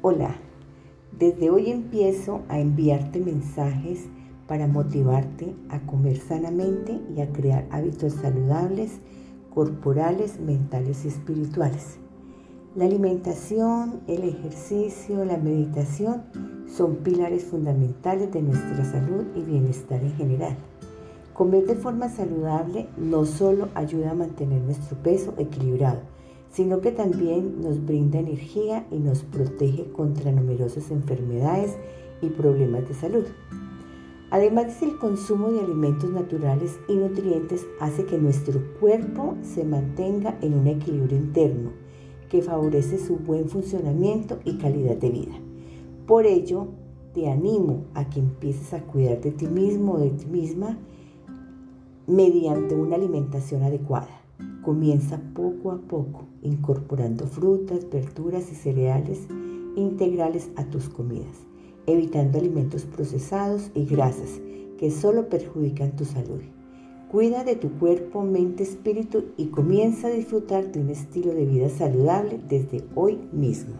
Hola, desde hoy empiezo a enviarte mensajes para motivarte a comer sanamente y a crear hábitos saludables, corporales, mentales y espirituales. La alimentación, el ejercicio, la meditación son pilares fundamentales de nuestra salud y bienestar en general. Comer de forma saludable no solo ayuda a mantener nuestro peso equilibrado, sino que también nos brinda energía y nos protege contra numerosas enfermedades y problemas de salud. Además el consumo de alimentos naturales y nutrientes hace que nuestro cuerpo se mantenga en un equilibrio interno que favorece su buen funcionamiento y calidad de vida. Por ello, te animo a que empieces a cuidar de ti mismo o de ti misma mediante una alimentación adecuada. Comienza poco a poco incorporando frutas, verduras y cereales integrales a tus comidas, evitando alimentos procesados y grasas que solo perjudican tu salud. Cuida de tu cuerpo, mente, espíritu y comienza a disfrutar de un estilo de vida saludable desde hoy mismo.